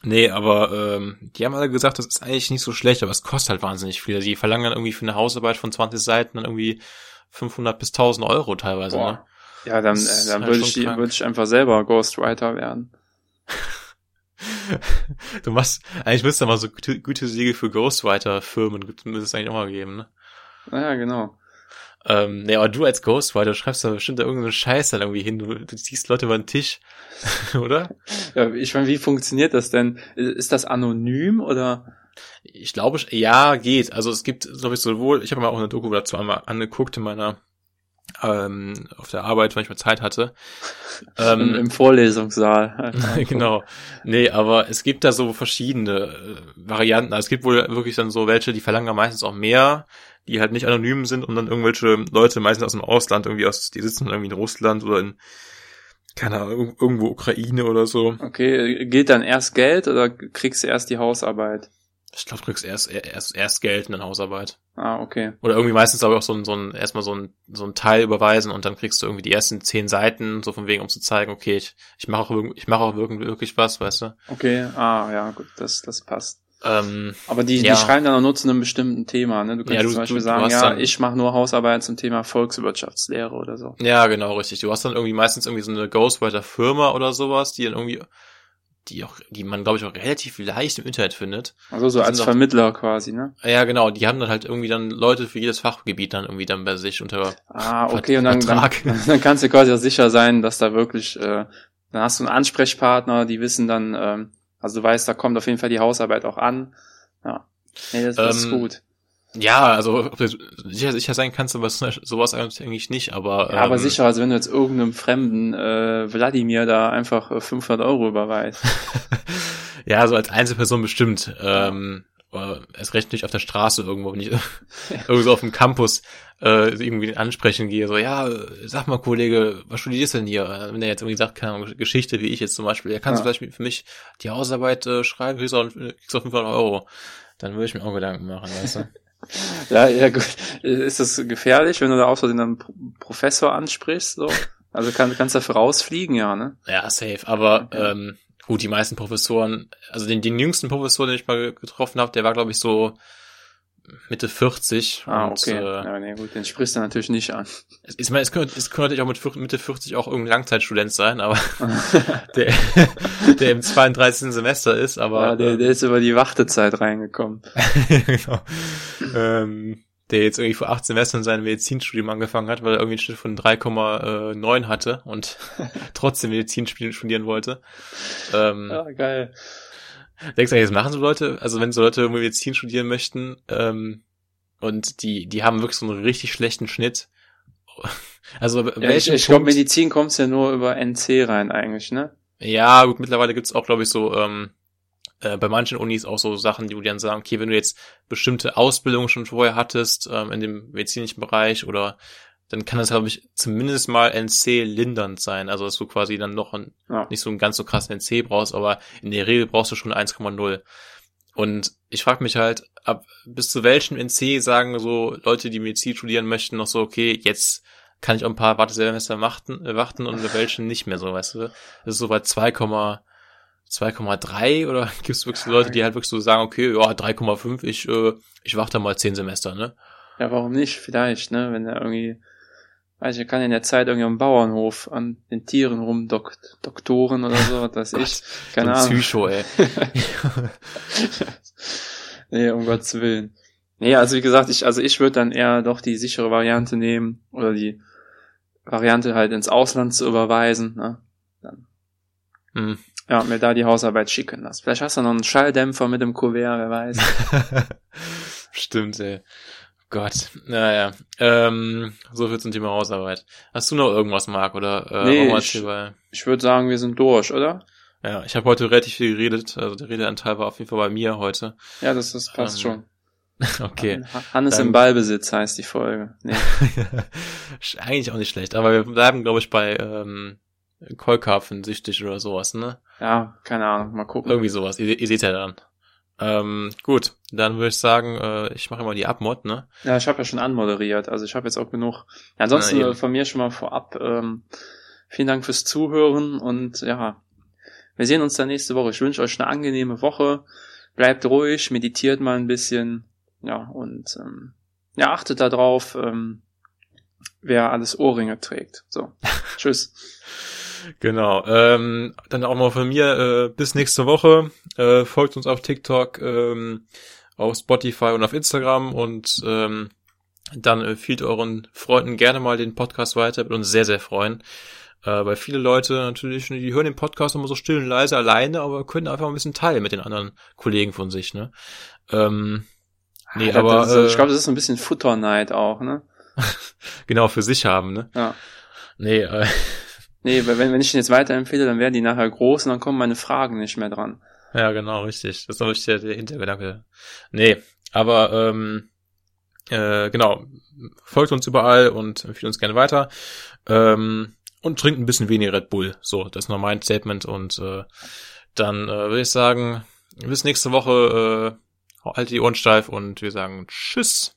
Nee, aber ähm, die haben alle gesagt, das ist eigentlich nicht so schlecht, aber es kostet halt wahnsinnig viel. Also die verlangen dann irgendwie für eine Hausarbeit von 20 Seiten dann irgendwie 500 bis 1000 Euro teilweise. Ne? Ja, dann, äh, dann halt würde ich, würd ich einfach selber Ghostwriter werden. Du machst, eigentlich müsste du mal so Gütesiegel für Ghostwriter-Firmen, müsste es eigentlich auch mal geben, ne? Ja, genau. Ähm, nee, aber du als Ghostwriter schreibst da bestimmt da irgendeinen Scheiß dann irgendwie hin. Du, du ziehst Leute über den Tisch, oder? Ja, ich meine, wie funktioniert das denn? Ist das anonym oder? Ich glaube, ja, geht. Also es gibt, glaube ich, sowohl, ich habe mir auch eine Doku dazu einmal angeguckt in meiner ähm, auf der Arbeit, wenn ich mal Zeit hatte. Ähm, Im Vorlesungssaal. genau. Nee, aber es gibt da so verschiedene äh, Varianten. Also es gibt wohl wirklich dann so welche, die verlangen dann meistens auch mehr die halt nicht anonym sind und dann irgendwelche Leute, meistens aus dem Ausland, irgendwie aus, die sitzen irgendwie in Russland oder in keine Ahnung, irgendwo Ukraine oder so. Okay, gilt dann erst Geld oder kriegst du erst die Hausarbeit? Ich glaube, du kriegst erst, erst, erst Geld in der Hausarbeit. Ah, okay. Oder irgendwie meistens aber auch so ein, so ein, erstmal so ein, so ein Teil überweisen und dann kriegst du irgendwie die ersten zehn Seiten, so von wegen, um zu zeigen, okay, ich, ich mache auch, ich mache auch wirklich, wirklich was, weißt du? Okay, ah, ja, gut, das, das passt. Ähm, Aber die, ja. die schreiben dann auch nur zu einem bestimmten Thema, ne? Du kannst Ja, du- zum Beispiel du- du sagen, ja, dann- ich mache nur Hausarbeit zum Thema Volkswirtschaftslehre oder so. ja, genau, richtig. Du hast dann irgendwie meistens irgendwie so eine Ghostwriter-Firma oder sowas, die dann irgendwie, die auch, die man, glaube ich, auch relativ leicht im Internet findet. Also so als Vermittler quasi, ne? Ja, genau, die haben dann halt irgendwie dann Leute für jedes Fachgebiet dann irgendwie dann bei sich unter Ah, okay, und dann, dann, Vertrag. dann kannst du quasi auch sicher sein, dass da wirklich, äh, dann hast du einen Ansprechpartner, die wissen dann, ähm, also du weißt, da kommt auf jeden Fall die Hausarbeit auch an. Ja. Nee, das, das ist Ähm, gut. Ja, also ob du sicher, sicher sein kannst, aber sowas eigentlich nicht, aber Ja, aber ähm, sicher, also wenn du jetzt irgendeinem fremden äh, Wladimir da einfach äh, 500 Euro überweist. ja, so als Einzelperson bestimmt. Ähm, aber erst recht nicht auf der Straße irgendwo, wenn ich irgendwo so auf dem Campus äh, irgendwie ansprechen gehe, so, ja, sag mal, Kollege, was studierst du denn hier? Äh, Wenn der jetzt irgendwie sagt, keine Ahnung, Geschichte, wie ich jetzt zum Beispiel, ja, kannst Ja. du vielleicht für mich die Hausarbeit äh, schreiben, kriegst du auch, kriegst du auch 500 Euro. Dann würde ich mir auch Gedanken machen, weißt du? Ja, ja gut. Ist das gefährlich, wenn du da auch so den Pro- Professor ansprichst? So? Also kann, kannst du dafür rausfliegen, ja, ne? Ja, safe. Aber Okay. ähm, gut, die meisten Professoren, also den, den jüngsten Professor, den ich mal getroffen habe, der war, glaube ich, so Mitte 40. Ah, und, okay. Äh, ja, nee, gut, den sprichst du natürlich nicht an. es, ich meine, es könnte, es könnte natürlich auch mit 40 Mitte 40 auch irgendein Langzeitstudent sein, aber der, der im 32. Semester ist, aber ja, der, der ist über die Wartezeit reingekommen. genau. ähm, der jetzt irgendwie vor acht Semestern sein Medizinstudium angefangen hat, weil er irgendwie einen Schnitt von 3,9 hatte und trotzdem Medizin studieren studieren wollte. Ähm, Ja, geil. Denkst du, das machen so Leute, also wenn so Leute Medizin studieren möchten, ähm, und die, die haben wirklich so einen richtig schlechten Schnitt. Also Ja, ich ich glaube, Medizin kommst ja nur über NC rein eigentlich, ne? Ja, gut, mittlerweile gibt's auch, glaube ich, so, ähm, äh, bei manchen Unis auch so Sachen, die dann sagen, okay, wenn du jetzt bestimmte Ausbildungen schon vorher hattest, ähm, in dem medizinischen Bereich oder dann kann das, glaube ich, zumindest mal NC lindernd sein. Also, dass du quasi dann noch ein, Ja. nicht so einen ganz so krassen NC brauchst, aber in der Regel brauchst du schon 1,0. Und ich frage mich halt, ab bis zu welchem NC sagen so Leute, die Medizin studieren möchten, noch so, okay, jetzt kann ich auch ein paar Wartesemester warten, äh, warten und bei welchen nicht mehr so, weißt du? Das ist so bei 2, 2,3 oder gibt es wirklich Leute, die halt wirklich so sagen, okay, ja, 3,5, ich, äh, ich warte mal 10 Semester, ne? Ja, warum nicht? Vielleicht, ne? Wenn er irgendwie, weiß ich, er kann in der Zeit irgendwie am Bauernhof an den Tieren rumdokt, Doktoren oder so, was weiß ich. Keine so Ahnung. Psycho, ey. nee, um Gottes Willen. Nee, also wie gesagt, ich, also ich würde dann eher doch die sichere Variante nehmen oder die Variante halt ins Ausland zu überweisen, ne? hm. Ja, mir da die Hausarbeit schicken lassen. Vielleicht hast du noch einen Schalldämpfer mit dem Kuvert, wer weiß. Stimmt, ey. Gott, naja. Ähm, so viel zum Thema Hausarbeit. Hast du noch irgendwas, Marc, oder äh, Nee, ich- Ich würde sagen, wir sind durch, oder? Ja, ich habe heute relativ viel geredet, also der Redeanteil war auf jeden Fall bei mir heute. Ja, das, das passt Ähm, schon. Okay. Ha- Hannes Dann- im Ballbesitz heißt die Folge. Nee. Eigentlich auch nicht schlecht, aber wir bleiben, glaube ich, bei ähm, Kolkarpfen süchtig oder sowas, ne? Ja, keine Ahnung, mal gucken. Irgendwie sowas. Ihr, ihr seht ja dann. Ähm, gut, dann würde ich sagen, äh, ich mache immer die Abmod, ne? Ja, ich habe ja schon anmoderiert, also ich habe jetzt auch genug. Ja, ansonsten Na, äh, von mir schon mal vorab ähm, vielen Dank fürs Zuhören und ja, wir sehen uns dann nächste Woche. Ich wünsche euch eine angenehme Woche. Bleibt ruhig, meditiert mal ein bisschen, ja und ähm, ja achtet darauf, ähm, wer alles Ohrringe trägt. So, tschüss. Genau. Ähm, dann auch mal von mir äh, bis nächste Woche. Äh, folgt uns auf TikTok, ähm, auf Spotify und auf Instagram und ähm, dann empfiehlt euren Freunden gerne mal den Podcast weiter. Wird uns sehr, sehr freuen. Äh, weil viele Leute natürlich, die hören den Podcast immer so still und leise alleine, aber können einfach ein bisschen teilen mit den anderen Kollegen von sich, ne? Ähm, nee, Das- aber ist- ich äh, glaube, das ist so ein bisschen Futterneid auch, ne? genau für sich haben, ne? Ja. Nee, äh, Nee, weil wenn, wenn ich den jetzt weiterempfehle, dann werden die nachher groß und dann kommen meine Fragen nicht mehr dran. Ja, genau, richtig. Das ist nämlich der, der Hintergedanke. Nee, aber ähm, äh, genau, folgt uns überall und empfiehlt uns gerne weiter. Ähm, und trinkt ein bisschen weniger Red Bull. So, das ist noch mein Statement und äh, dann äh, würde ich sagen, bis nächste Woche, äh, halt die Ohren steif und wir sagen Tschüss.